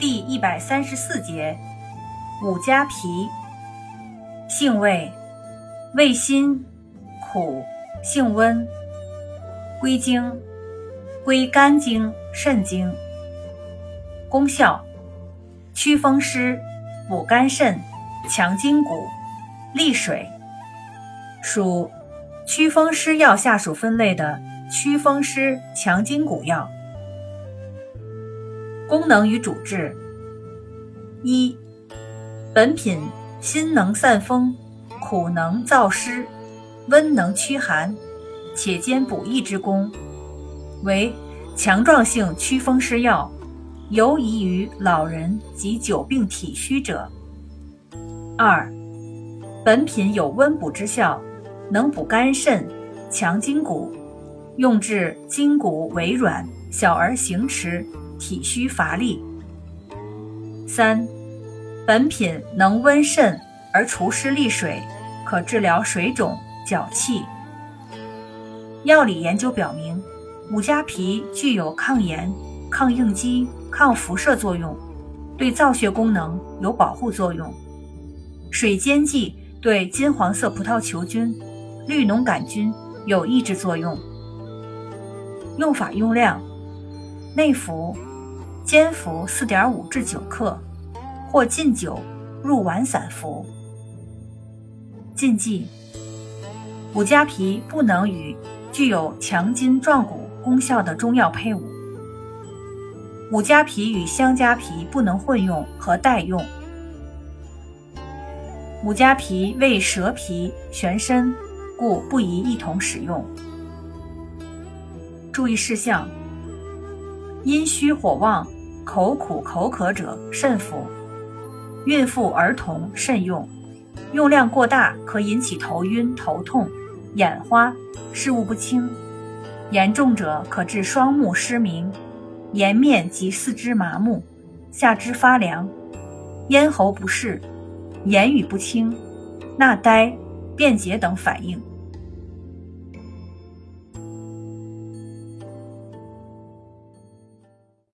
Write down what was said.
第一百三十四节，五加皮，性味，味辛，苦，性温，归经，归肝经、肾经。功效，祛风湿，补肝肾，强筋骨，利水。属祛风湿药下属分类的祛风湿强筋骨药。功能与主治：一、本品辛能散风，苦能燥湿，温能驱寒，且兼补益之功，为强壮性祛风湿药，尤宜于老人及久病体虚者。二、本品有温补之效，能补肝肾，强筋骨，用治筋骨微软、小儿行迟。体虚乏力。三，本品能温肾而除湿利水，可治疗水肿、脚气。药理研究表明，五加皮具有抗炎、抗应激、抗辐射作用，对造血功能有保护作用。水煎剂对金黄色葡萄球菌、绿脓杆菌有抑制作用。用法用量：内服。煎服四点五至九克，或浸酒入丸散服。禁忌：五加皮不能与具有强筋壮骨功效的中药配伍。五加皮与香加皮不能混用和代用。五加皮为蛇皮玄参，故不宜一同使用。注意事项。阴虚火旺、口苦口渴者慎服，孕妇儿童慎用。用量过大可引起头晕、头痛、眼花、视物不清，严重者可致双目失明、颜面及四肢麻木、下肢发凉、咽喉不适、言语不清、纳呆、便结等反应。